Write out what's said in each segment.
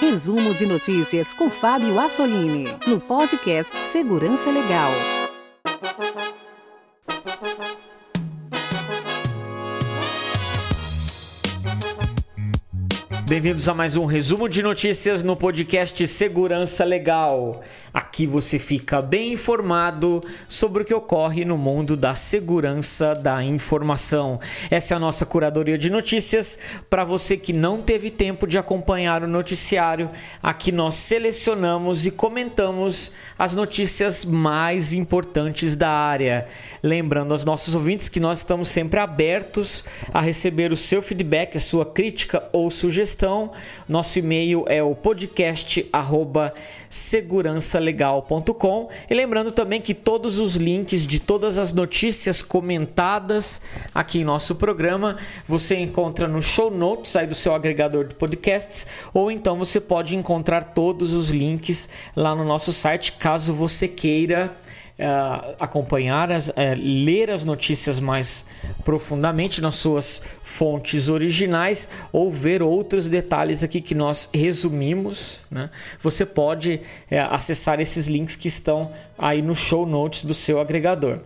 Resumo de notícias com Fábio Assolini, no podcast Segurança Legal. Bem-vindos a mais um resumo de notícias no podcast Segurança Legal. Aqui você fica bem informado sobre o que ocorre no mundo da segurança da informação. Essa é a nossa curadoria de notícias. Para você que não teve tempo de acompanhar o noticiário, aqui nós selecionamos e comentamos as notícias mais importantes da área. Lembrando aos nossos ouvintes que nós estamos sempre abertos a receber o seu feedback, a sua crítica ou sugestão. Nosso e-mail é o podcast arroba segurançalegal.com. E lembrando também que todos os links de todas as notícias comentadas aqui em nosso programa você encontra no show notes aí do seu agregador de podcasts, ou então você pode encontrar todos os links lá no nosso site, caso você queira uh, acompanhar, as, uh, ler as notícias mais profundamente nas suas fontes originais ou ver outros detalhes aqui que nós resumimos, né? você pode uh, acessar esses links que estão aí no show notes do seu agregador.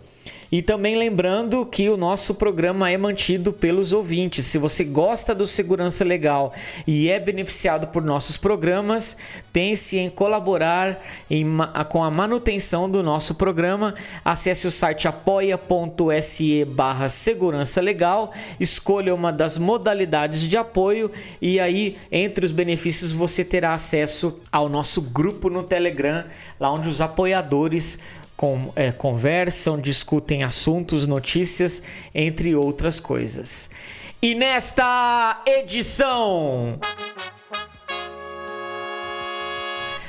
E também lembrando que o nosso programa é mantido pelos ouvintes. Se você gosta do Segurança Legal e é beneficiado por nossos programas, pense em colaborar em, com a manutenção do nosso programa. Acesse o site apoia.se barra segurança legal, escolha uma das modalidades de apoio e aí, entre os benefícios, você terá acesso ao nosso grupo no Telegram, lá onde os apoiadores com, é, conversam, discutem assuntos, notícias, entre outras coisas. E nesta edição.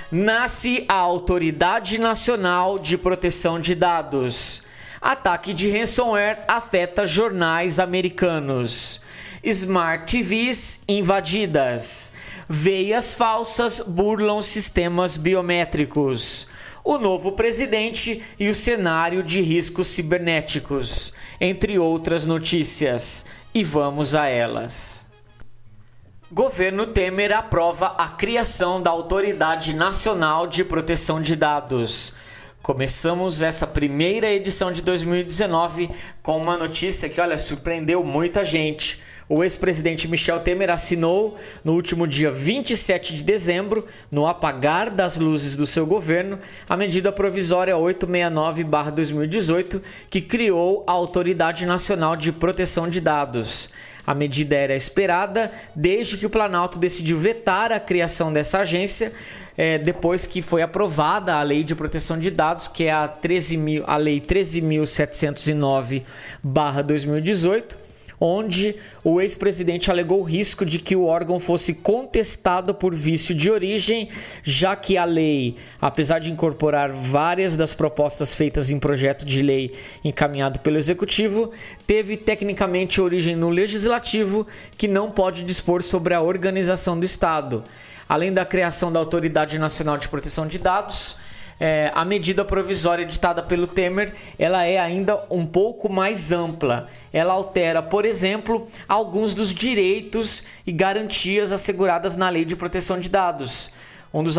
Nasce a Autoridade Nacional de Proteção de Dados. Ataque de ransomware afeta jornais americanos. Smart TVs invadidas. Veias falsas burlam sistemas biométricos o novo presidente e o cenário de riscos cibernéticos, entre outras notícias. E vamos a elas. Governo Temer aprova a criação da Autoridade Nacional de Proteção de Dados. Começamos essa primeira edição de 2019 com uma notícia que, olha, surpreendeu muita gente o ex-presidente Michel Temer assinou no último dia 27 de dezembro, no apagar das luzes do seu governo, a medida provisória 869-2018, que criou a Autoridade Nacional de Proteção de Dados. A medida era esperada desde que o Planalto decidiu vetar a criação dessa agência, é, depois que foi aprovada a Lei de Proteção de Dados, que é a, 13 mil, a Lei 13.709-2018 onde o ex-presidente alegou o risco de que o órgão fosse contestado por vício de origem, já que a lei, apesar de incorporar várias das propostas feitas em projeto de lei encaminhado pelo executivo, teve tecnicamente origem no legislativo, que não pode dispor sobre a organização do Estado. Além da criação da Autoridade Nacional de Proteção de Dados, é, a medida provisória editada pelo Temer ela é ainda um pouco mais ampla. Ela altera, por exemplo, alguns dos direitos e garantias asseguradas na Lei de Proteção de Dados. Um dos,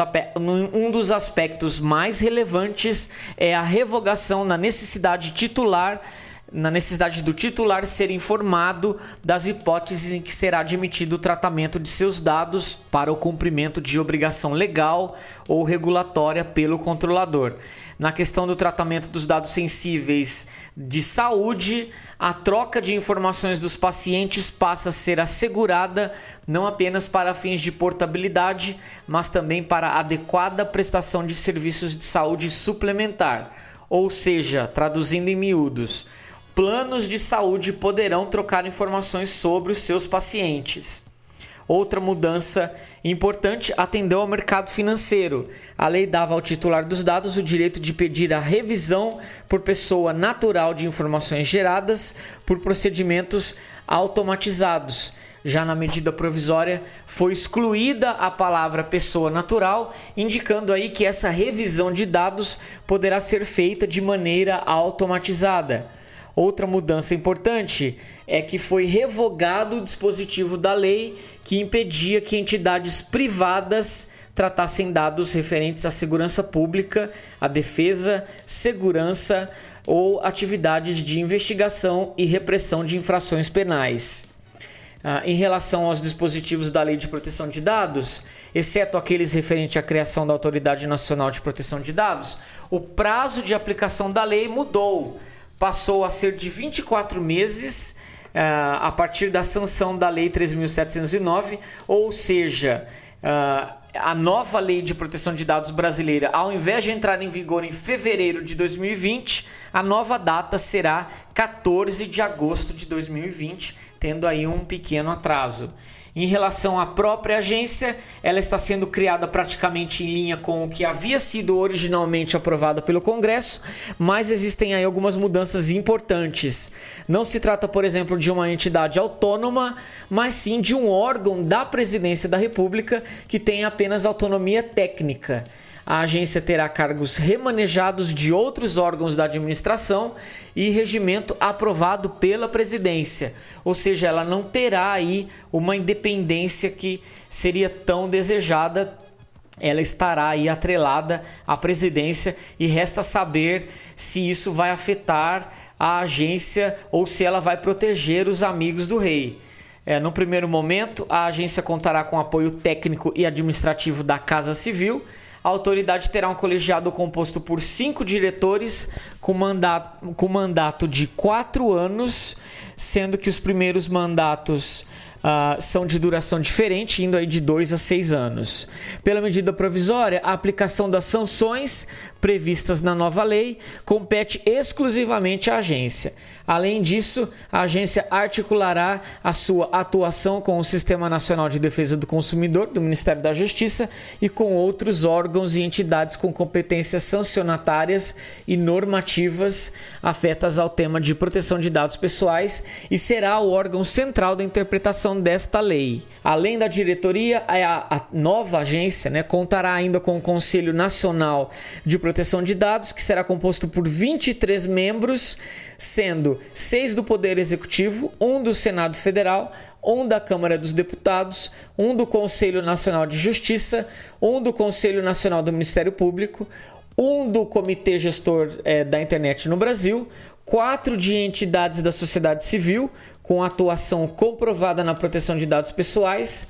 um dos aspectos mais relevantes é a revogação na necessidade titular na necessidade do titular ser informado das hipóteses em que será admitido o tratamento de seus dados para o cumprimento de obrigação legal ou regulatória pelo controlador. Na questão do tratamento dos dados sensíveis de saúde, a troca de informações dos pacientes passa a ser assegurada não apenas para fins de portabilidade, mas também para adequada prestação de serviços de saúde suplementar. Ou seja, traduzindo em miúdos, planos de saúde poderão trocar informações sobre os seus pacientes. Outra mudança importante atendeu ao mercado financeiro. A lei dava ao titular dos dados o direito de pedir a revisão por pessoa natural de informações geradas por procedimentos automatizados. Já na medida provisória foi excluída a palavra pessoa natural, indicando aí que essa revisão de dados poderá ser feita de maneira automatizada. Outra mudança importante é que foi revogado o dispositivo da lei que impedia que entidades privadas tratassem dados referentes à segurança pública, à defesa, segurança ou atividades de investigação e repressão de infrações penais. Ah, em relação aos dispositivos da Lei de Proteção de Dados, exceto aqueles referentes à criação da Autoridade Nacional de Proteção de Dados, o prazo de aplicação da lei mudou. Passou a ser de 24 meses ah, a partir da sanção da Lei 3.709, ou seja, ah, a nova Lei de Proteção de Dados brasileira, ao invés de entrar em vigor em fevereiro de 2020, a nova data será 14 de agosto de 2020 tendo aí um pequeno atraso. Em relação à própria agência, ela está sendo criada praticamente em linha com o que havia sido originalmente aprovado pelo Congresso, mas existem aí algumas mudanças importantes. Não se trata, por exemplo, de uma entidade autônoma, mas sim de um órgão da Presidência da República que tem apenas autonomia técnica. A agência terá cargos remanejados de outros órgãos da administração e regimento aprovado pela presidência. Ou seja, ela não terá aí uma independência que seria tão desejada. Ela estará aí atrelada à presidência e resta saber se isso vai afetar a agência ou se ela vai proteger os amigos do rei. É, no primeiro momento, a agência contará com apoio técnico e administrativo da Casa Civil a autoridade terá um colegiado composto por cinco diretores com mandato, com mandato de quatro anos, sendo que os primeiros mandatos uh, são de duração diferente, indo aí de dois a seis anos. Pela medida provisória, a aplicação das sanções previstas na nova lei compete exclusivamente à agência. Além disso, a agência articulará a sua atuação com o Sistema Nacional de Defesa do Consumidor, do Ministério da Justiça, e com outros órgãos e entidades com competências sancionatárias e normativas afetas ao tema de proteção de dados pessoais e será o órgão central da interpretação desta lei. Além da diretoria, a, a nova agência né, contará ainda com o Conselho Nacional de Proteção de Dados, que será composto por 23 membros, sendo seis do Poder Executivo, um do Senado Federal, um da Câmara dos Deputados, um do Conselho Nacional de Justiça, um do Conselho Nacional do Ministério Público, um do Comitê Gestor é, da Internet no Brasil, quatro de entidades da sociedade civil, com atuação comprovada na proteção de dados pessoais,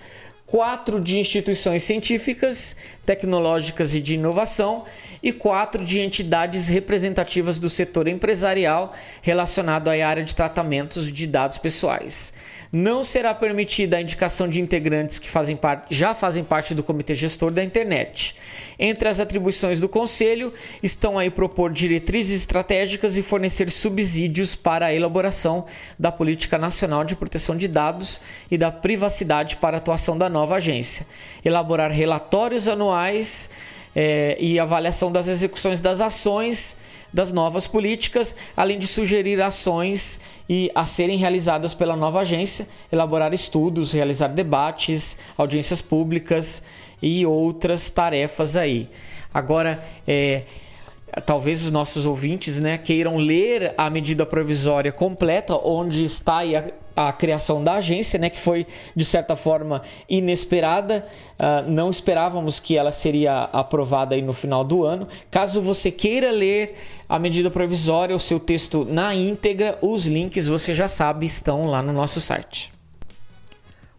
quatro de instituições científicas, tecnológicas e de inovação e quatro de entidades representativas do setor empresarial relacionado à área de tratamentos de dados pessoais. Não será permitida a indicação de integrantes que fazem parte, já fazem parte do comitê gestor da internet. Entre as atribuições do conselho estão aí propor diretrizes estratégicas e fornecer subsídios para a elaboração da política nacional de proteção de dados e da privacidade para a atuação da nova agência, elaborar relatórios anuais é, e avaliação das execuções das ações das novas políticas, além de sugerir ações e a serem realizadas pela nova agência, elaborar estudos, realizar debates, audiências públicas e outras tarefas aí. Agora, é, talvez os nossos ouvintes né, queiram ler a medida provisória completa, onde está a, a, criação da agência, né, que foi de certa forma inesperada. Uh, não esperávamos que ela seria aprovada aí no final do ano. Caso você queira ler a medida provisória, o seu texto na íntegra, os links você já sabe estão lá no nosso site.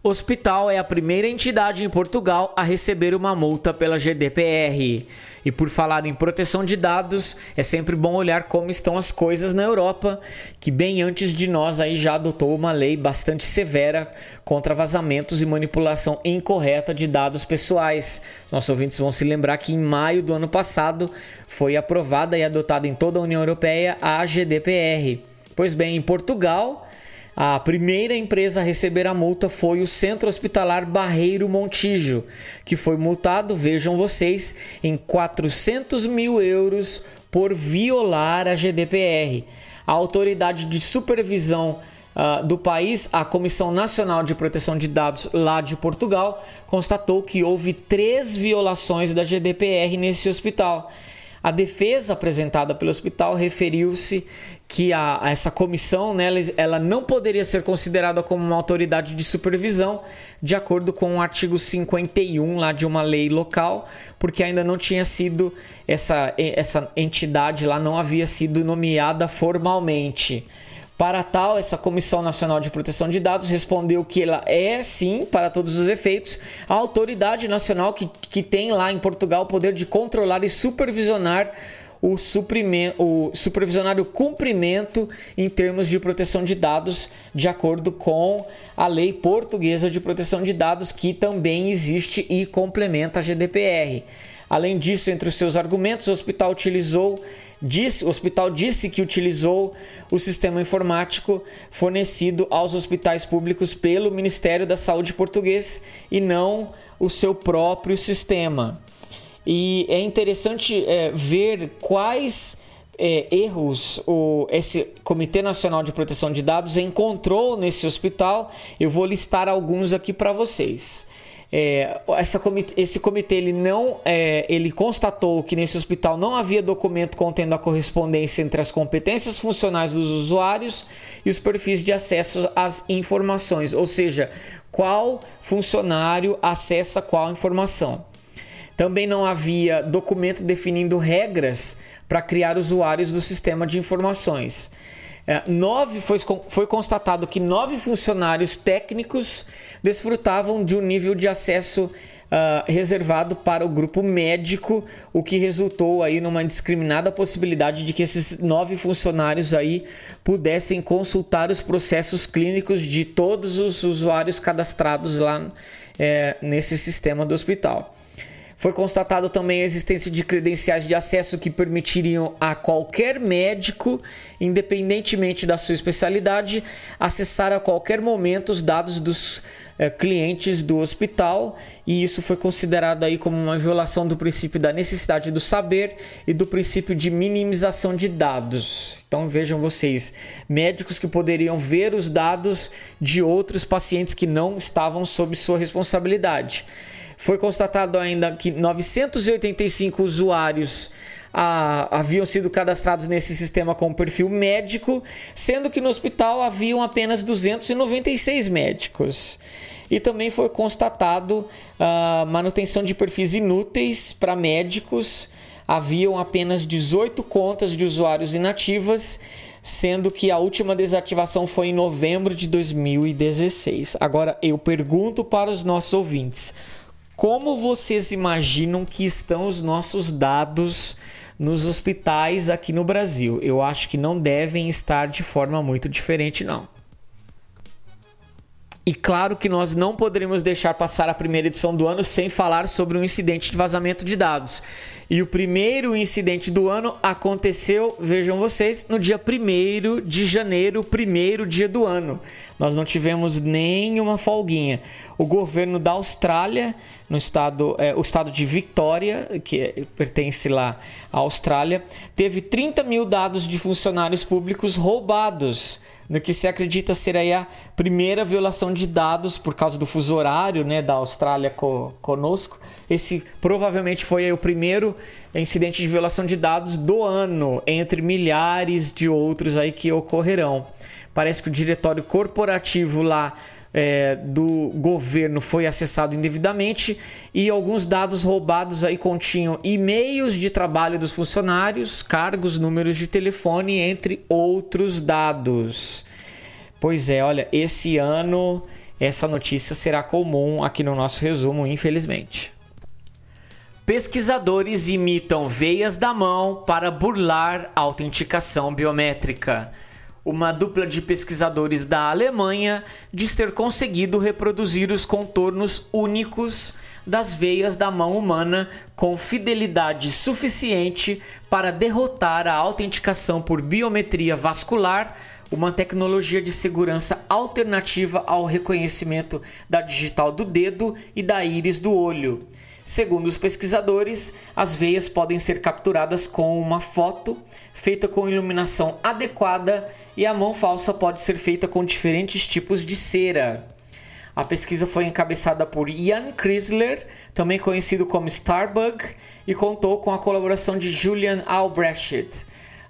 Hospital é a primeira entidade em Portugal a receber uma multa pela GDPR. E por falar em proteção de dados, é sempre bom olhar como estão as coisas na Europa, que bem antes de nós aí já adotou uma lei bastante severa contra vazamentos e manipulação incorreta de dados pessoais. Nossos ouvintes vão se lembrar que em maio do ano passado foi aprovada e adotada em toda a União Europeia a GDPR. Pois bem, em Portugal, a primeira empresa a receber a multa foi o Centro Hospitalar Barreiro Montijo, que foi multado, vejam vocês, em 400 mil euros por violar a GDPR. A autoridade de supervisão uh, do país, a Comissão Nacional de Proteção de Dados lá de Portugal, constatou que houve três violações da GDPR nesse hospital A defesa apresentada pelo hospital referiu-se que a, essa comissão né, ela não poderia ser considerada como uma autoridade de supervisão, de acordo com o artigo 51 lá de uma lei local, porque ainda não tinha sido essa, essa entidade lá não havia sido nomeada formalmente. Para tal, essa Comissão Nacional de Proteção de Dados respondeu que ela é, sim, para todos os efeitos, a autoridade nacional que, que tem lá em Portugal o poder de controlar e supervisionar o, o supervisionar o cumprimento em termos de proteção de dados, de acordo com a lei portuguesa de proteção de dados, que também existe e complementa a GDPR. Além disso, entre os seus argumentos, o hospital utilizou Disse, o hospital disse que utilizou o sistema informático fornecido aos hospitais públicos pelo Ministério da Saúde português e não o seu próprio sistema. E é interessante é, ver quais é, erros o, esse Comitê Nacional de Proteção de Dados encontrou nesse hospital. Eu vou listar alguns aqui para vocês. É, essa esse comitê ele não é, ele constatou que nesse hospital não havia documento contendo a correspondência entre as competências funcionais dos usuários e os perfis de acesso às informações, ou seja, qual funcionário acessa qual informação. Também não havia documento definindo regras para criar usuários do sistema de informações. É, nove foi, foi constatado que nove funcionários técnicos desfrutavam de um nível de acesso uh, reservado para o grupo médico, o que resultou aí numa discriminada possibilidade de que esses nove funcionários aí pudessem consultar os processos clínicos de todos os usuários cadastrados lá é, nesse sistema do hospital. Foi constatado também a existência de credenciais de acesso que permitiriam a qualquer médico, independentemente da sua especialidade, acessar a qualquer momento os dados dos eh, clientes do hospital, e isso foi considerado aí como uma violação do princípio da necessidade do saber e do princípio de minimização de dados. Então vejam vocês, médicos que poderiam ver os dados de outros pacientes que não estavam sob sua responsabilidade. Foi constatado ainda que 985 usuários ah, haviam sido cadastrados nesse sistema com perfil médico, sendo que no hospital haviam apenas 296 médicos. E também foi constatado ah, manutenção de perfis inúteis para médicos. Haviam apenas 18 contas de usuários inativas, sendo que a última desativação foi em novembro de 2016. Agora eu pergunto para os nossos ouvintes: como vocês imaginam que estão os nossos dados nos hospitais aqui no Brasil? Eu acho que não devem estar de forma muito diferente, não. E claro que nós não poderíamos deixar passar a primeira edição do ano sem falar sobre um incidente de vazamento de dados. E o primeiro incidente do ano aconteceu, vejam vocês, no dia 1 de janeiro, primeiro dia do ano. Nós não tivemos nenhuma folguinha. O governo da Austrália no estado, é, o estado de Victoria, que é, pertence lá à Austrália, teve 30 mil dados de funcionários públicos roubados, no que se acredita ser a primeira violação de dados por causa do fuso horário né, da Austrália co conosco. Esse provavelmente foi o primeiro incidente de violação de dados do ano, entre milhares de outros aí que ocorrerão. Parece que o diretório corporativo lá é, do governo foi acessado indevidamente e alguns dados roubados aí continham e-mails de trabalho dos funcionários, cargos, números de telefone, entre outros dados. Pois é, olha, esse ano essa notícia será comum aqui no nosso resumo, infelizmente. Pesquisadores imitam veias da mão para burlar autenticação biométrica uma dupla de pesquisadores da Alemanha diz ter conseguido reproduzir os contornos únicos das veias da mão humana com fidelidade suficiente para derrotar a autenticação por biometria vascular, uma tecnologia de segurança alternativa ao reconhecimento da digital do dedo e da íris do olho. Segundo os pesquisadores, as veias podem ser capturadas com uma foto feita com iluminação adequada e a mão falsa pode ser feita com diferentes tipos de cera. A pesquisa foi encabeçada por Ian Chrysler, também conhecido como Starbug, e contou com a colaboração de Julian Albrecht.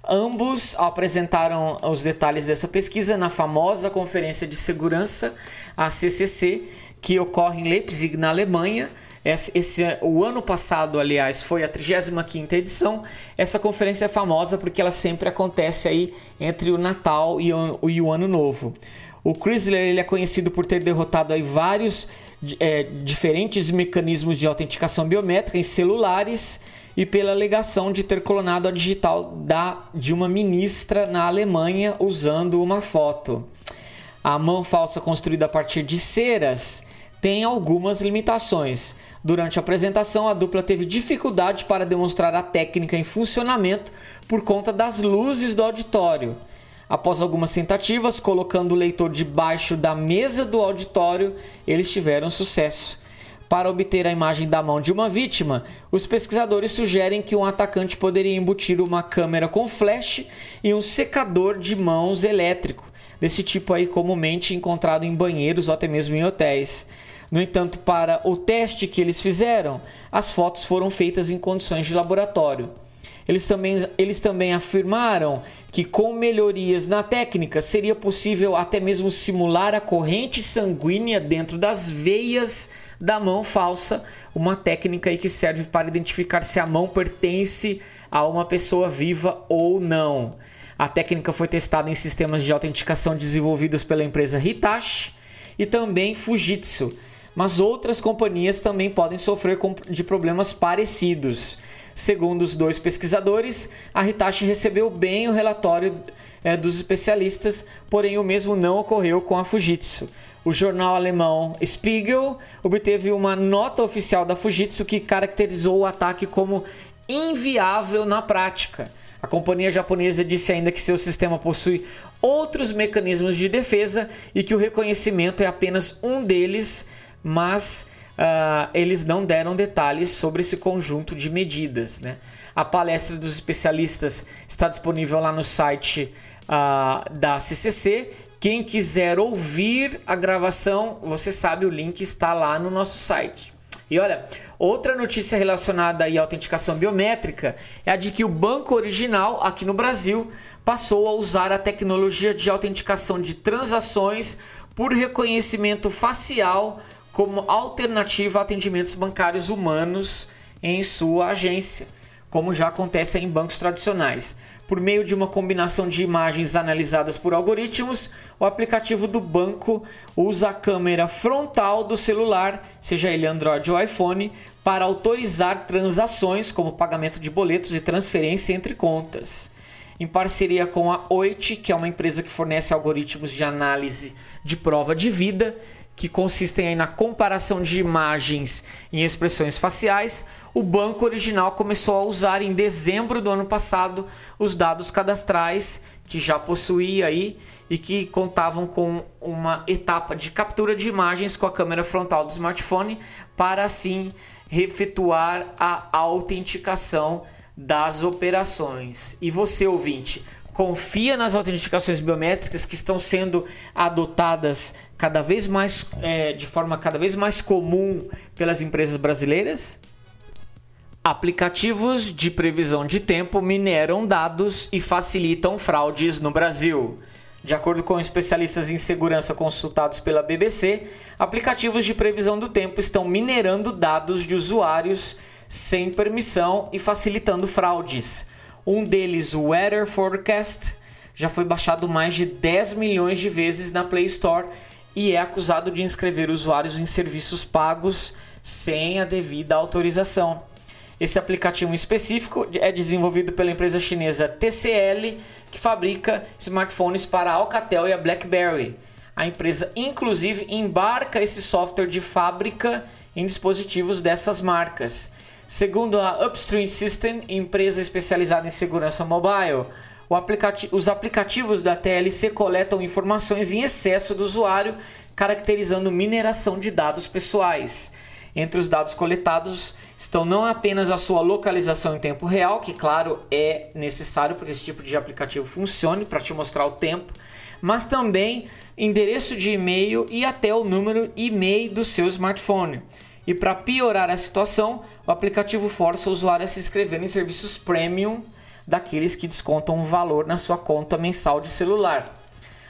Ambos apresentaram os detalhes dessa pesquisa na famosa Conferência de Segurança, a CCC, que ocorre em Leipzig, na Alemanha. Esse, esse, o ano passado, aliás, foi a 35ª edição. Essa conferência é famosa porque ela sempre acontece aí entre o Natal e o, e o Ano Novo. O Chrysler ele é conhecido por ter derrotado aí vários é, diferentes mecanismos de autenticação biométrica em celulares e pela alegação de ter clonado a digital da, de uma ministra na Alemanha usando uma foto. A mão falsa construída a partir de ceras tem algumas limitações. Durante a apresentação, a dupla teve dificuldade para demonstrar a técnica em funcionamento por conta das luzes do auditório. Após algumas tentativas, colocando o leitor debaixo da mesa do auditório, eles tiveram sucesso. Para obter a imagem da mão de uma vítima, os pesquisadores sugerem que um atacante poderia embutir uma câmera com flash e um secador de mãos elétrico, desse tipo aí comumente encontrado em banheiros ou até mesmo em hotéis. No entanto, para o teste que eles fizeram, as fotos foram feitas em condições de laboratório. Eles também, eles também afirmaram que com melhorias na técnica seria possível até mesmo simular a corrente sanguínea dentro das veias da mão falsa, uma técnica que serve para identificar se a mão pertence a uma pessoa viva ou não. A técnica foi testada em sistemas de autenticação desenvolvidos pela empresa Hitachi e também Fujitsu, mas outras companhias também podem sofrer de problemas parecidos. Segundo os dois pesquisadores, a Hitachi recebeu bem o relatório é, dos especialistas, porém o mesmo não ocorreu com a Fujitsu. O jornal alemão Spiegel obteve uma nota oficial da Fujitsu que caracterizou o ataque como inviável na prática. A companhia japonesa disse ainda que seu sistema possui outros mecanismos de defesa e que o reconhecimento é apenas um deles, mas uh, eles não deram detalhes sobre esse conjunto de medidas. Né? A palestra dos especialistas está disponível lá no site uh, da CCC. Quem quiser ouvir a gravação, você sabe, o link está lá no nosso site. E olha, outra notícia relacionada à autenticação biométrica é a de que o banco original aqui no Brasil passou a usar a tecnologia de autenticação de transações por reconhecimento facial como alternativa a atendimentos bancários humanos em sua agência, como já acontece em bancos tradicionais. Por meio de uma combinação de imagens analisadas por algoritmos, o aplicativo do banco usa a câmera frontal do celular, seja ele Android ou iPhone, para autorizar transações como pagamento de boletos e transferência entre contas. Em parceria com a Oit, que é uma empresa que fornece algoritmos de análise de prova de vida, que consistem na comparação de imagens em expressões faciais, o banco original começou a usar em dezembro do ano passado os dados cadastrais que já possuía aí e que contavam com uma etapa de captura de imagens com a câmera frontal do smartphone para assim efetuar a autenticação das operações. E você, ouvinte, confia nas autenticações biométricas que estão sendo adotadas cada vez mais é, de forma cada vez mais comum pelas empresas brasileiras? Aplicativos de previsão de tempo mineram dados e facilitam fraudes no Brasil. De acordo com especialistas em segurança consultados pela BBC, aplicativos de previsão do tempo estão minerando dados de usuários sem permissão e facilitando fraudes. Um deles, o Weather Forecast, já foi baixado mais de 10 milhões de vezes na Play Store e é acusado de inscrever usuários em serviços pagos sem a devida autorização. Esse aplicativo específico é desenvolvido pela empresa chinesa TCL, que fabrica smartphones para a Alcatel e a BlackBerry. A empresa, inclusive, embarca esse software de fábrica em dispositivos dessas marcas. Segundo a Upstream System, empresa especializada em segurança mobile, aplicati os aplicativos da TLC coletam informações em excesso do usuário, caracterizando mineração de dados pessoais. Entre os dados coletados estão não apenas a sua localização em tempo real, que claro é necessário para que esse tipo de aplicativo funcione para te mostrar o tempo, mas também endereço de e-mail e até o número e-mail do seu smartphone. E para piorar a situação, o aplicativo força o usuário a se inscrever em serviços premium daqueles que descontam um valor na sua conta mensal de celular.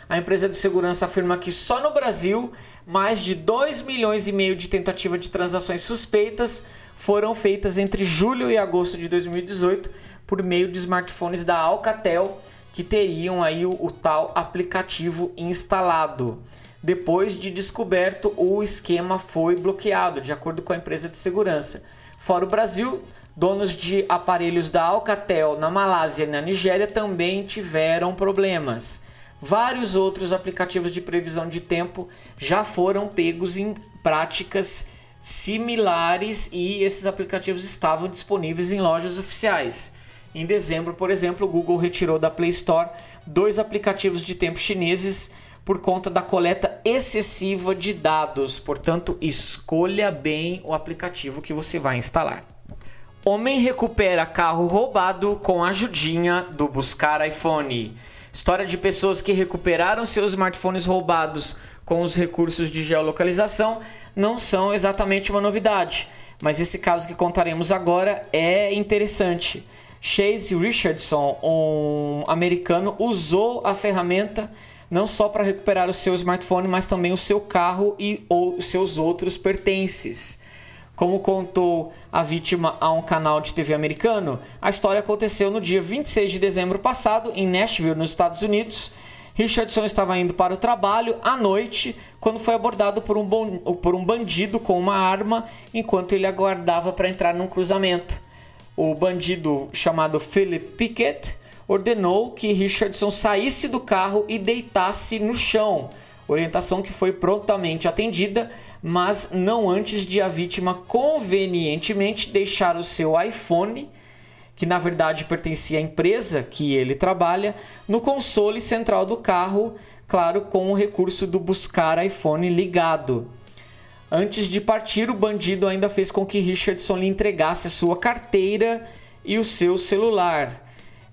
A empresa de segurança afirma que só no Brasil mais de 2 milhões e meio de tentativas de transações suspeitas foram feitas entre julho e agosto de 2018 por meio de smartphones da Alcatel que teriam aí o, o tal aplicativo instalado. Depois de descoberto, o esquema foi bloqueado, de acordo com a empresa de segurança. Fora o Brasil, donos de aparelhos da Alcatel na Malásia e na Nigéria também tiveram problemas. Vários outros aplicativos de previsão de tempo já foram pegos em práticas similares e esses aplicativos estavam disponíveis em lojas oficiais. Em dezembro, por exemplo, o Google retirou da Play Store dois aplicativos de tempo chineses por conta da coleta excessiva de dados. Portanto, escolha bem o aplicativo que você vai instalar. Homem recupera carro roubado com ajudinha do Buscar iPhone. História de pessoas que recuperaram seus smartphones roubados com os recursos de geolocalização não são exatamente uma novidade, mas esse caso que contaremos agora é interessante. Chase Richardson, um americano, usou a ferramenta não só para recuperar o seu smartphone, mas também o seu carro e ou seus outros pertences. Como contou a vítima a um canal de TV americano, a história aconteceu no dia 26 de dezembro passado, em Nashville, nos Estados Unidos. Richardson estava indo para o trabalho à noite quando foi abordado por um, por um bandido com uma arma enquanto ele aguardava para entrar num cruzamento o bandido chamado Philip Pickett ordenou que Richardson saísse do carro e deitasse no chão. Orientação que foi prontamente atendida, mas não antes de a vítima convenientemente deixar o seu iPhone, que na verdade pertencia à empresa que ele trabalha, no console central do carro, claro, com o recurso do buscar iPhone ligado. Antes de partir, o bandido ainda fez com que Richardson lhe entregasse a sua carteira e o seu celular,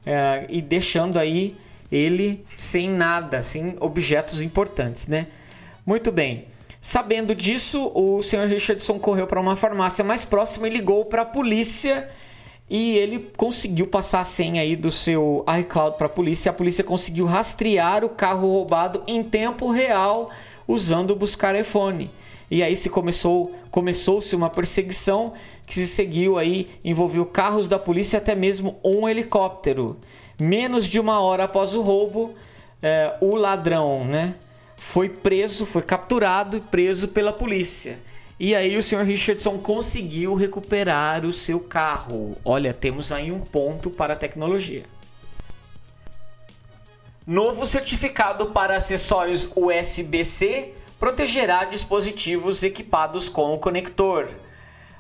é, e deixando aí ele sem nada, sem objetos importantes, né? Muito bem. Sabendo disso, o senhor Richardson correu para uma farmácia mais próxima e ligou para a polícia e ele conseguiu passar a senha aí do seu iCloud para a polícia. A polícia conseguiu rastrear o carro roubado em tempo real usando o buscar iPhone. E aí se começou começou-se uma perseguição que se seguiu aí, envolveu carros da polícia até mesmo um helicóptero. Menos de uma hora após o roubo, é, o ladrão, né, foi preso, foi capturado e preso pela polícia. E aí o senhor Richardson conseguiu recuperar o seu carro. Olha, temos aí um ponto para a tecnologia. Novo certificado para acessórios USB-C protegerá dispositivos equipados com o conector.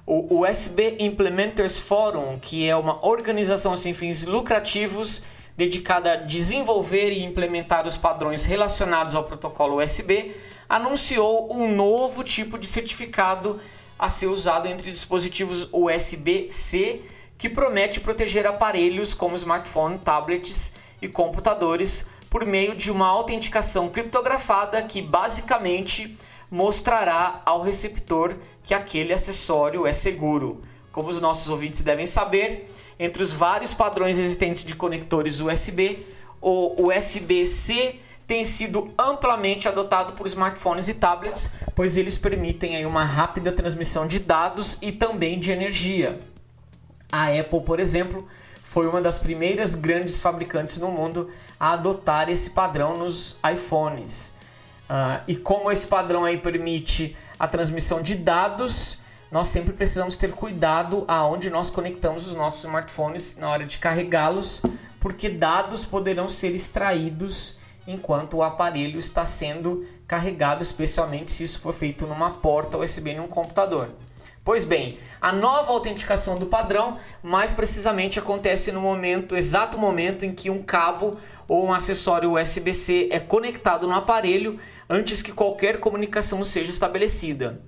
O USB Implementers Forum, que é uma organização sem fins lucrativos dedicada a desenvolver e implementar os padrões relacionados ao protocolo USB, anunciou um novo tipo de certificado a ser usado entre dispositivos USB-C, que promete proteger aparelhos como smartphones, tablets e computadores por meio de uma autenticação criptografada que basicamente mostrará ao receptor que aquele acessório é seguro. Como os nossos ouvintes devem saber, entre os vários padrões existentes de conectores USB, o USB-C tem sido amplamente adotado por smartphones e tablets, pois eles permitem aí uma rápida transmissão de dados e também de energia. A Apple, por exemplo, foi uma das primeiras grandes fabricantes no mundo a adotar esse padrão nos iPhones. Uh, e como esse padrão aí permite a transmissão de dados, nós sempre precisamos ter cuidado aonde nós conectamos os nossos smartphones na hora de carregá-los, porque dados poderão ser extraídos enquanto o aparelho está sendo carregado, especialmente se isso for feito numa porta USB em um computador. Pois bem, a nova autenticação do padrão, mais precisamente, acontece no momento, exato momento em que um cabo ou um acessório USB-C é conectado no aparelho antes que qualquer comunicação seja estabelecida.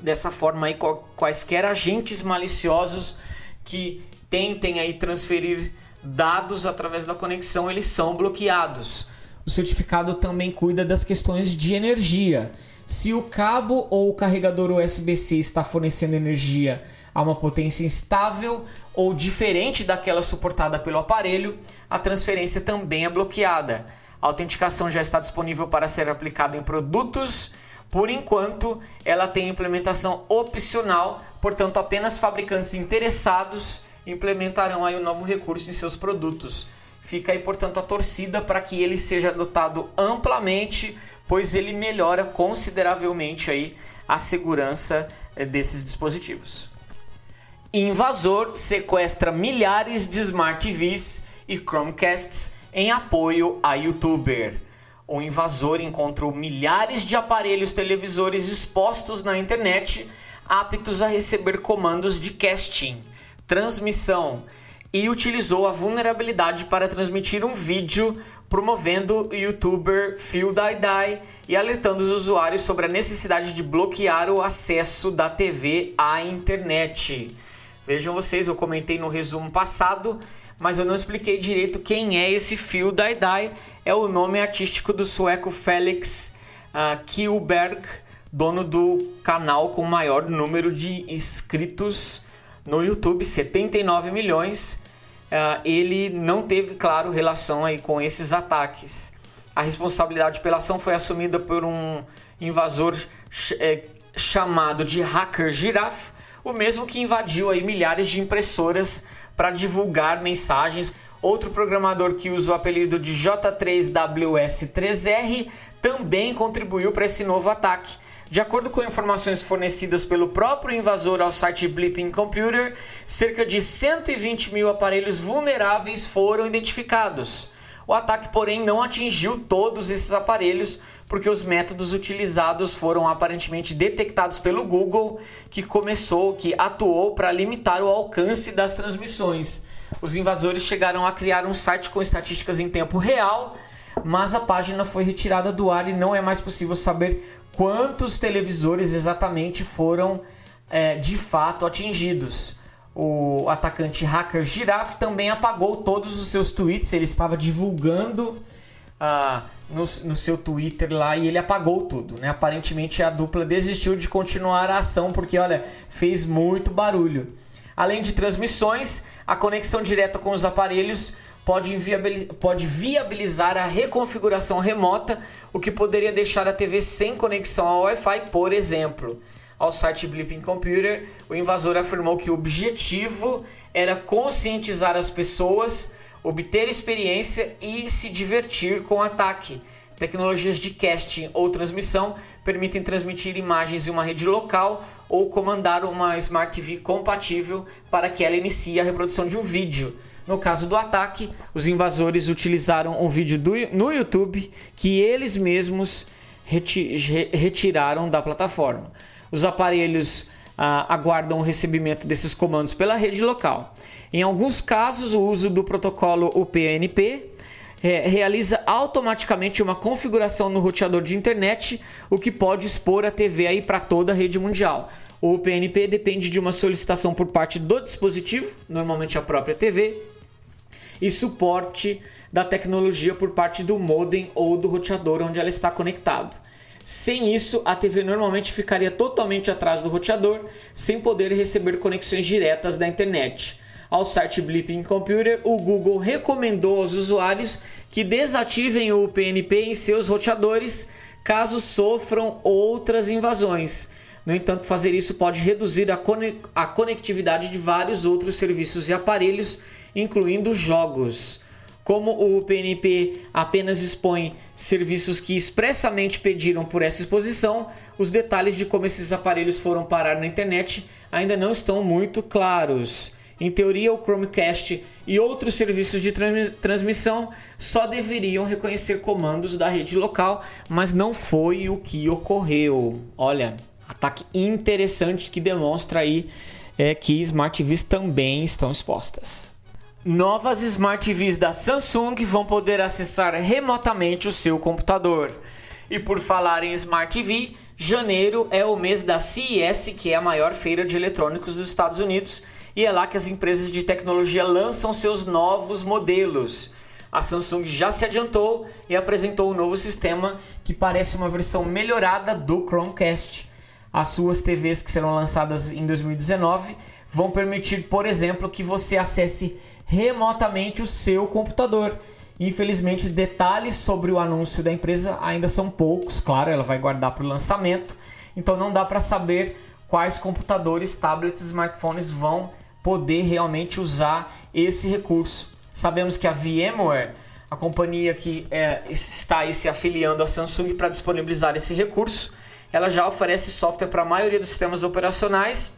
Dessa forma, aí, quaisquer agentes maliciosos que tentem aí transferir dados através da conexão, eles são bloqueados. o certificado também cuida das questões de energia. Se o cabo ou o carregador USB-C está fornecendo energia a uma potência instável ou diferente daquela suportada pelo aparelho, a transferência também é bloqueada. A autenticação já está disponível para ser aplicada em produtos. Por enquanto, ela tem implementação opcional, portanto, apenas fabricantes interessados implementarão aí o novo recurso em seus produtos. Fica aí, portanto, a torcida para que ele seja adotado amplamente, pois ele melhora consideravelmente aí a segurança eh, desses dispositivos. Invasor sequestra milhares de Smart TVs e Chromecasts em apoio a YouTuber. O invasor encontrou milhares de aparelhos televisores expostos na internet aptos a receber comandos de casting, transmissão e utilizou a vulnerabilidade para transmitir um vídeo promovendo o youtuber Phil Dai Dai e alertando os usuários sobre a necessidade de bloquear o acesso da TV à internet. Vejam vocês, eu comentei no resumo passado, mas eu não expliquei direito quem é esse Phil Dai Dai. É o nome artístico do sueco Felix uh, Kielberg, dono do canal com maior número de inscritos no YouTube, 79 milhões. Uh, ele não teve, claro, relação aí com esses ataques. A responsabilidade pela ação foi assumida por um invasor ch é, chamado de Hacker Giraffe, o mesmo que invadiu aí milhares de impressoras para divulgar mensagens. Outro programador que usa o apelido de J3WS3R também contribuiu para esse novo ataque. De acordo com informações fornecidas pelo próprio invasor ao site Blipping Computer, cerca de 120 mil aparelhos vulneráveis foram identificados. O ataque, porém, não atingiu todos esses aparelhos, porque os métodos utilizados foram aparentemente detectados pelo Google, que começou, que atuou para limitar o alcance das transmissões. Os invasores chegaram a criar um site com estatísticas em tempo real, mas a página foi retirada do ar e não é mais possível saber quantos televisores exatamente foram é, de fato atingidos. O atacante hacker Giraffe também apagou todos os seus tweets, ele estava divulgando. Uh, no, no, seu Twitter lá e ele apagou tudo, né? Aparentemente a dupla desistiu de continuar a ação porque, olha, fez muito barulho. Além de transmissões, a conexão direta com os aparelhos pode, pode viabilizar a reconfiguração remota, o que poderia deixar a TV sem conexão ao Wi-Fi, por exemplo. Ao site Blipping Computer, o invasor afirmou que o objetivo era conscientizar as pessoas obter experiência e se divertir com o ataque. Tecnologias de casting ou transmissão permitem transmitir imagens em uma rede local ou comandar uma Smart TV compatível para que ela inicie a reprodução de um vídeo. No caso do ataque, os invasores utilizaram um vídeo do, no YouTube que eles mesmos reti retiraram da plataforma. Os aparelhos ah, aguardam o recebimento desses comandos pela rede local. Em alguns casos, o uso do protocolo UPnP é, realiza automaticamente uma configuração no roteador de internet, o que pode expor a TV aí para toda a rede mundial. O UPnP depende de uma solicitação por parte do dispositivo, normalmente a própria TV, e suporte da tecnologia por parte do modem ou do roteador onde ela está conectado. Sem isso, a TV normalmente ficaria totalmente atrás do roteador, sem poder receber conexões diretas da internet ao site Blipping Computer, o Google recomendou aos usuários que desativem o PNP em seus roteadores caso sofram outras invasões. No entanto, fazer isso pode reduzir a conectividade de vários outros serviços e aparelhos, incluindo jogos. Como o PNP apenas expõe serviços que expressamente pediram por essa exposição, os detalhes de como esses aparelhos foram parar na internet ainda não estão muito claros. Em teoria, o Chromecast e outros serviços de transmissão só deveriam reconhecer comandos da rede local, mas não foi o que ocorreu. Olha, ataque interessante que demonstra aí é, que Smart TVs também estão expostas. Novas Smart TVs da Samsung vão poder acessar remotamente o seu computador. E por falar em Smart TV, janeiro é o mês da CES, que é a maior feira de eletrônicos dos Estados Unidos e é lá que as empresas de tecnologia lançam seus novos modelos. a Samsung já se adiantou e apresentou um novo sistema que parece uma versão melhorada do Chromecast. As suas TVs que serão lançadas em 2019 vão permitir, por exemplo, que você acesse remotamente o seu computador. Infelizmente, detalhes sobre o anúncio da empresa ainda são poucos, claro, ela vai guardar para o lançamento, então não dá para saber quais computadores, tablets, smartphones vão poder realmente usar esse recurso. Sabemos que a VMware, a companhia que é, está se afiliando à Samsung para disponibilizar esse recurso, ela já oferece software para a maioria dos sistemas operacionais.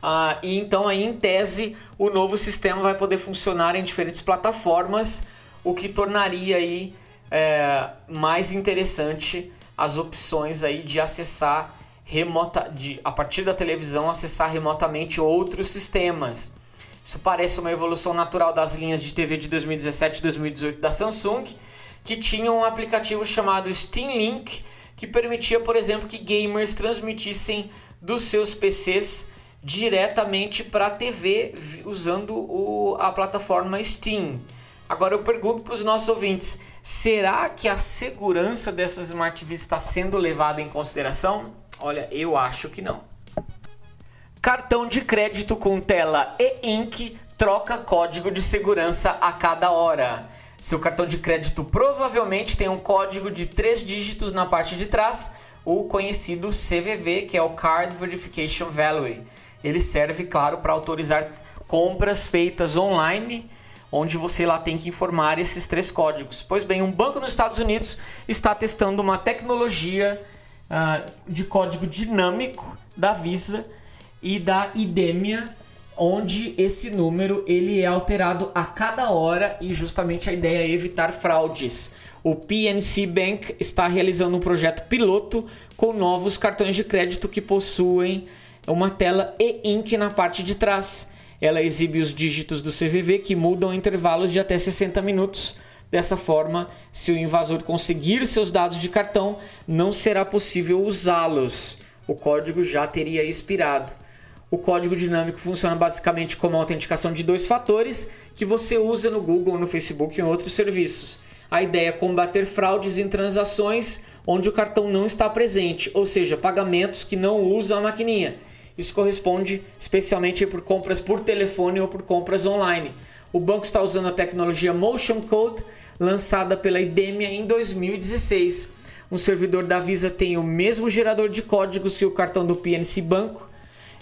Ah, e então aí em tese o novo sistema vai poder funcionar em diferentes plataformas, o que tornaria aí é, mais interessante as opções aí de acessar remota, de, a partir da televisão, acessar remotamente outros sistemas. Isso parece uma evolução natural das linhas de TV de 2017 e 2018 da Samsung, que tinham um aplicativo chamado Steam Link, que permitia, por exemplo, que gamers transmitissem dos seus PCs diretamente para a TV usando o, a plataforma Steam. Agora eu pergunto para os nossos ouvintes: será que a segurança dessas Smart TVs está sendo levada em consideração? Olha, eu acho que não. Cartão de crédito com tela e-ink troca código de segurança a cada hora. Seu cartão de crédito provavelmente tem um código de três dígitos na parte de trás, o conhecido CVV, que é o Card Verification Value. Ele serve, claro, para autorizar compras feitas online, onde você lá tem que informar esses três códigos. Pois bem, um banco nos Estados Unidos está testando uma tecnologia uh, de código dinâmico da Visa e da Idemia, onde esse número ele é alterado a cada hora e justamente a ideia é evitar fraudes. O PNC Bank está realizando um projeto piloto com novos cartões de crédito que possuem uma tela e-ink na parte de trás. Ela exibe os dígitos do CVV que mudam em intervalos de até 60 minutos Dessa forma, se o invasor conseguir seus dados de cartão, não será possível usá-los. O código já teria expirado. O código dinâmico funciona basicamente como uma autenticação de dois fatores que você usa no Google, no Facebook e em outros serviços. A ideia é combater fraudes em transações onde o cartão não está presente, ou seja, pagamentos que não usam a maquininha. Isso corresponde especialmente por compras por telefone ou por compras online. O banco está usando a tecnologia Motion Code lançada pela IDEMIA em 2016. Um servidor da Visa tem o mesmo gerador de códigos que o cartão do PNC Banco.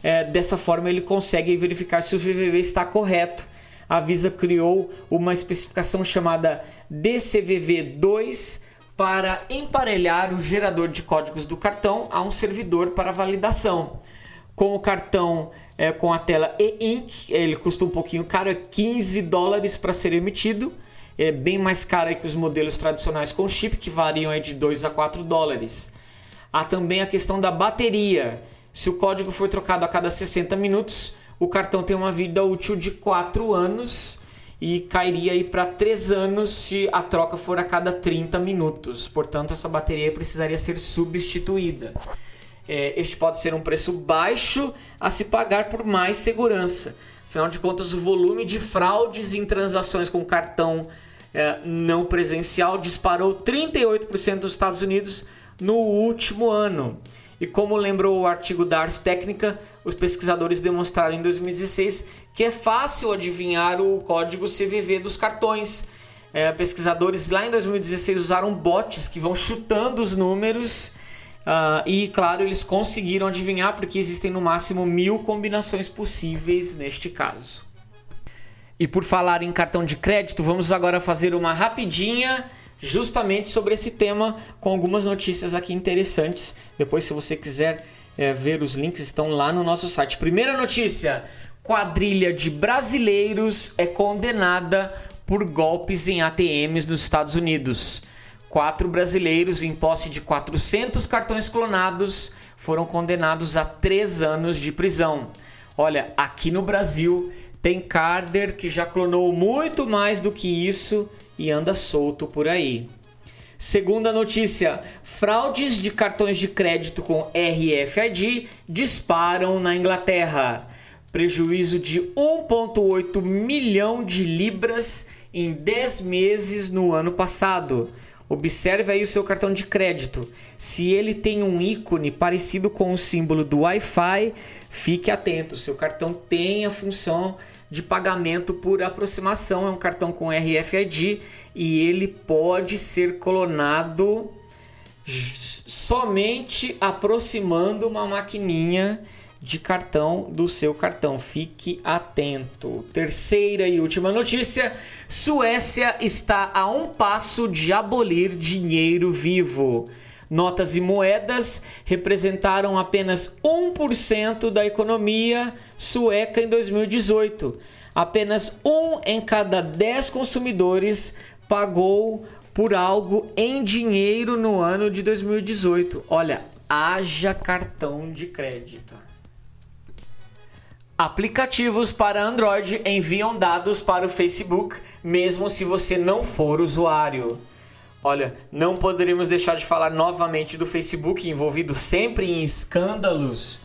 É, dessa forma, ele consegue verificar se o VVV está correto. A Visa criou uma especificação chamada DCVV2 para emparelhar o gerador de códigos do cartão a um servidor para validação. Com o cartão é, com a tela e-ink, ele custa um pouquinho caro, é 15 dólares para ser emitido é bem mais cara que os modelos tradicionais com chip, que variam de 2 a 4 dólares. Há também a questão da bateria. Se o código for trocado a cada 60 minutos, o cartão tem uma vida útil de 4 anos e cairia aí para 3 anos se a troca for a cada 30 minutos. Portanto, essa bateria precisaria ser substituída. É, este pode ser um preço baixo a se pagar por mais segurança. Afinal de contas, o volume de fraudes em transações com cartão é, não presencial disparou 38% nos Estados Unidos no último ano. E como lembrou o artigo da Ars Técnica, os pesquisadores demonstraram em 2016 que é fácil adivinhar o código CVV dos cartões. É, pesquisadores lá em 2016 usaram bots que vão chutando os números Uh, e claro, eles conseguiram adivinhar porque existem no máximo mil combinações possíveis neste caso. E por falar em cartão de crédito, vamos agora fazer uma rapidinha justamente sobre esse tema com algumas notícias aqui interessantes. Depois, se você quiser é, ver os links, estão lá no nosso site. Primeira notícia: quadrilha de brasileiros é condenada por golpes em ATMs nos Estados Unidos. Quatro brasileiros em posse de 400 cartões clonados foram condenados a três anos de prisão. Olha, aqui no Brasil tem Carder que já clonou muito mais do que isso e anda solto por aí. Segunda notícia: fraudes de cartões de crédito com RFID disparam na Inglaterra. Prejuízo de 1,8 milhão de libras em 10 meses no ano passado. Observe aí o seu cartão de crédito. Se ele tem um ícone parecido com o símbolo do Wi-Fi, fique atento. Seu cartão tem a função de pagamento por aproximação, é um cartão com RFID e ele pode ser clonado somente aproximando uma maquininha de cartão do seu cartão. Fique atento. Terceira e última notícia: Suécia está a um passo de abolir dinheiro vivo. Notas e moedas representaram apenas 1% da economia sueca em 2018. Apenas um em cada 10 consumidores pagou por algo em dinheiro no ano de 2018. Olha, haja cartão de crédito. Aplicativos para Android enviam dados para o Facebook, mesmo se você não for usuário. Olha, não poderíamos deixar de falar novamente do Facebook, envolvido sempre em escândalos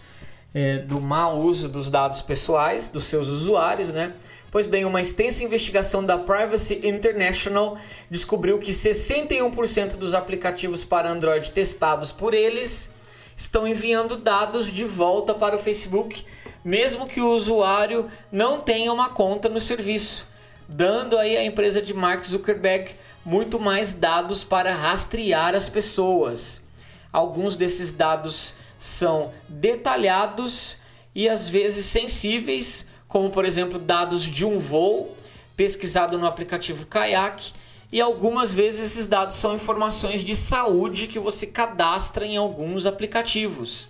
é, do mau uso dos dados pessoais dos seus usuários, né? Pois bem, uma extensa investigação da Privacy International descobriu que 61% dos aplicativos para Android testados por eles estão enviando dados de volta para o Facebook, mesmo que o usuário não tenha uma conta no serviço, dando aí à empresa de Mark Zuckerberg muito mais dados para rastrear as pessoas. Alguns desses dados são detalhados e às vezes sensíveis como por exemplo dados de um voo pesquisado no aplicativo Kayak, e algumas vezes esses dados são informações de saúde que você cadastra em alguns aplicativos.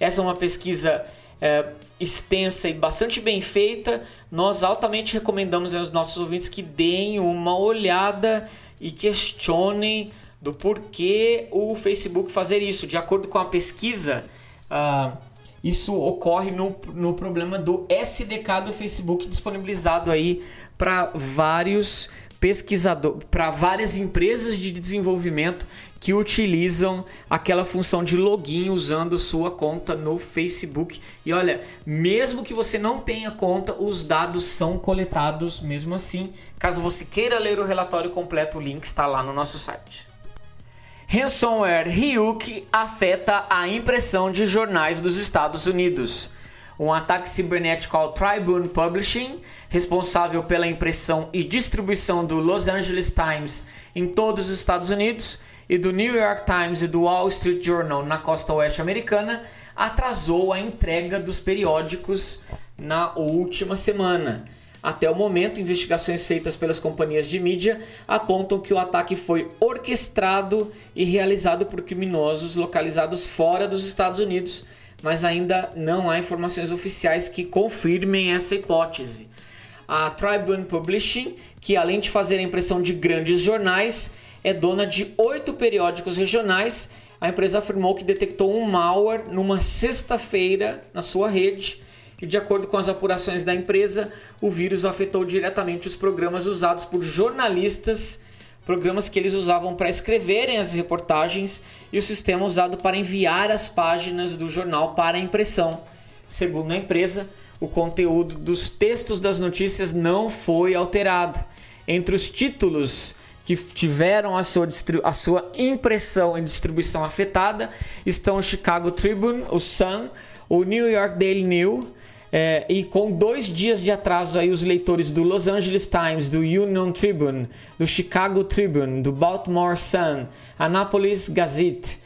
Essa é uma pesquisa é, extensa e bastante bem feita. Nós altamente recomendamos aos nossos ouvintes que deem uma olhada e questionem do porquê o Facebook fazer isso. De acordo com a pesquisa, uh, isso ocorre no, no problema do SDK do Facebook disponibilizado aí para vários pesquisadores, para várias empresas de desenvolvimento que utilizam aquela função de login usando sua conta no Facebook. E olha, mesmo que você não tenha conta, os dados são coletados mesmo assim. Caso você queira ler o relatório completo, o link está lá no nosso site. Ransomware Ryuk afeta a impressão de jornais dos Estados Unidos. Um ataque cibernético ao Tribune Publishing, responsável pela impressão e distribuição do Los Angeles Times em todos os Estados Unidos e do New York Times e do Wall Street Journal na costa oeste americana, atrasou a entrega dos periódicos na última semana. Até o momento, investigações feitas pelas companhias de mídia apontam que o ataque foi orquestrado e realizado por criminosos localizados fora dos Estados Unidos, mas ainda não há informações oficiais que confirmem essa hipótese. A Tribune Publishing, que além de fazer a impressão de grandes jornais, é dona de oito periódicos regionais. A empresa afirmou que detectou um malware numa sexta-feira na sua rede que, de acordo com as apurações da empresa, o vírus afetou diretamente os programas usados por jornalistas, programas que eles usavam para escreverem as reportagens e o sistema usado para enviar as páginas do jornal para impressão. Segundo a empresa, o conteúdo dos textos das notícias não foi alterado. Entre os títulos que tiveram a sua, a sua impressão e distribuição afetada estão o Chicago Tribune, o Sun, o New York Daily News, é, e com dois dias de atraso aí os leitores do Los Angeles Times, do Union Tribune, do Chicago Tribune, do Baltimore Sun, Annapolis Gazette,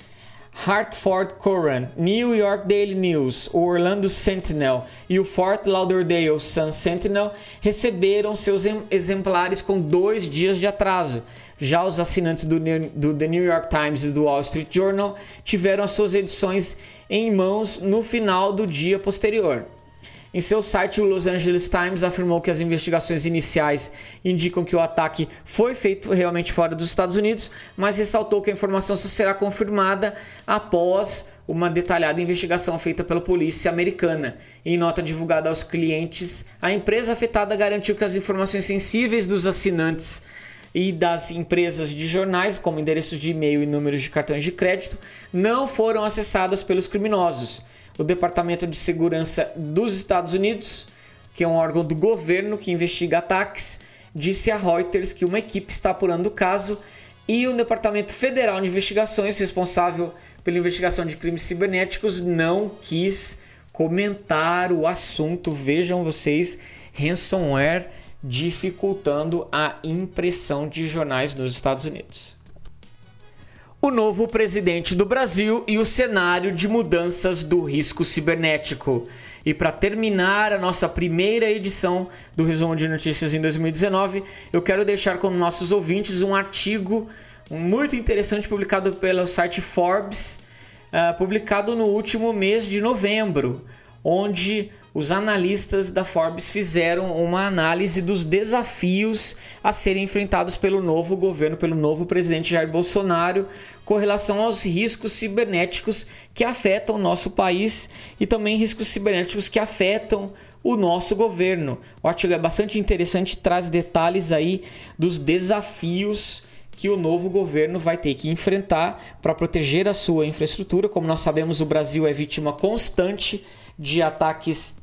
Hartford Courant, New York Daily News, o Orlando Sentinel e o Fort Lauderdale Sun Sentinel receberam seus exemplares com dois dias de atraso. Já os assinantes do, do The New York Times e do Wall Street Journal tiveram as suas edições em mãos no final do dia posterior. Em seu site, o Los Angeles Times afirmou que as investigações iniciais indicam que o ataque foi feito realmente fora dos Estados Unidos, mas ressaltou que a informação só será confirmada após uma detalhada investigação feita pela polícia americana. Em nota divulgada aos clientes, a empresa afetada garantiu que as informações sensíveis dos assinantes e das empresas de jornais, como endereços de e-mail e números de cartões de crédito, não foram acessadas pelos criminosos o Departamento de Segurança dos Estados Unidos, que é um órgão do governo que investiga ataques, disse a Reuters que uma equipe está apurando o caso e o Departamento Federal de Investigações, responsável pela investigação de crimes cibernéticos, não quis comentar o assunto. Vejam vocês, ransomware dificultando a impressão de jornais nos Estados Unidos. O novo presidente do Brasil e o cenário de mudanças do risco cibernético. E para terminar a nossa primeira edição do Resumo de Notícias em 2019, eu quero deixar com nossos ouvintes um artigo muito interessante publicado pelo site Forbes, uh, publicado no último mês de novembro, onde os analistas da Forbes fizeram uma análise dos desafios a serem enfrentados pelo novo governo, pelo novo presidente Jair Bolsonaro, com relação aos riscos cibernéticos que afetam o nosso país e também riscos cibernéticos que afetam o nosso governo. O artigo é bastante interessante, traz detalhes aí dos desafios que o novo governo vai ter que enfrentar para proteger a sua infraestrutura. Como nós sabemos, o Brasil é vítima constante de ataques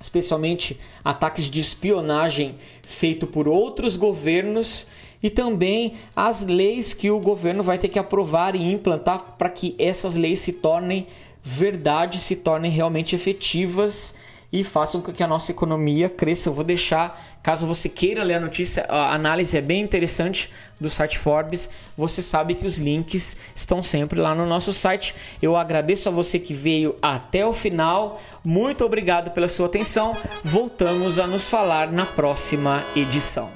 especialmente ataques de espionagem feito por outros governos e também as leis que o governo vai ter que aprovar e implantar para que essas leis se tornem verdade, se tornem realmente efetivas e façam com que a nossa economia cresça. Eu vou deixar, caso você queira ler a notícia, a análise é bem interessante do site Forbes. Você sabe que os links estão sempre lá no nosso site. Eu agradeço a você que veio até o final. Muito obrigado pela sua atenção. Voltamos a nos falar na próxima edição.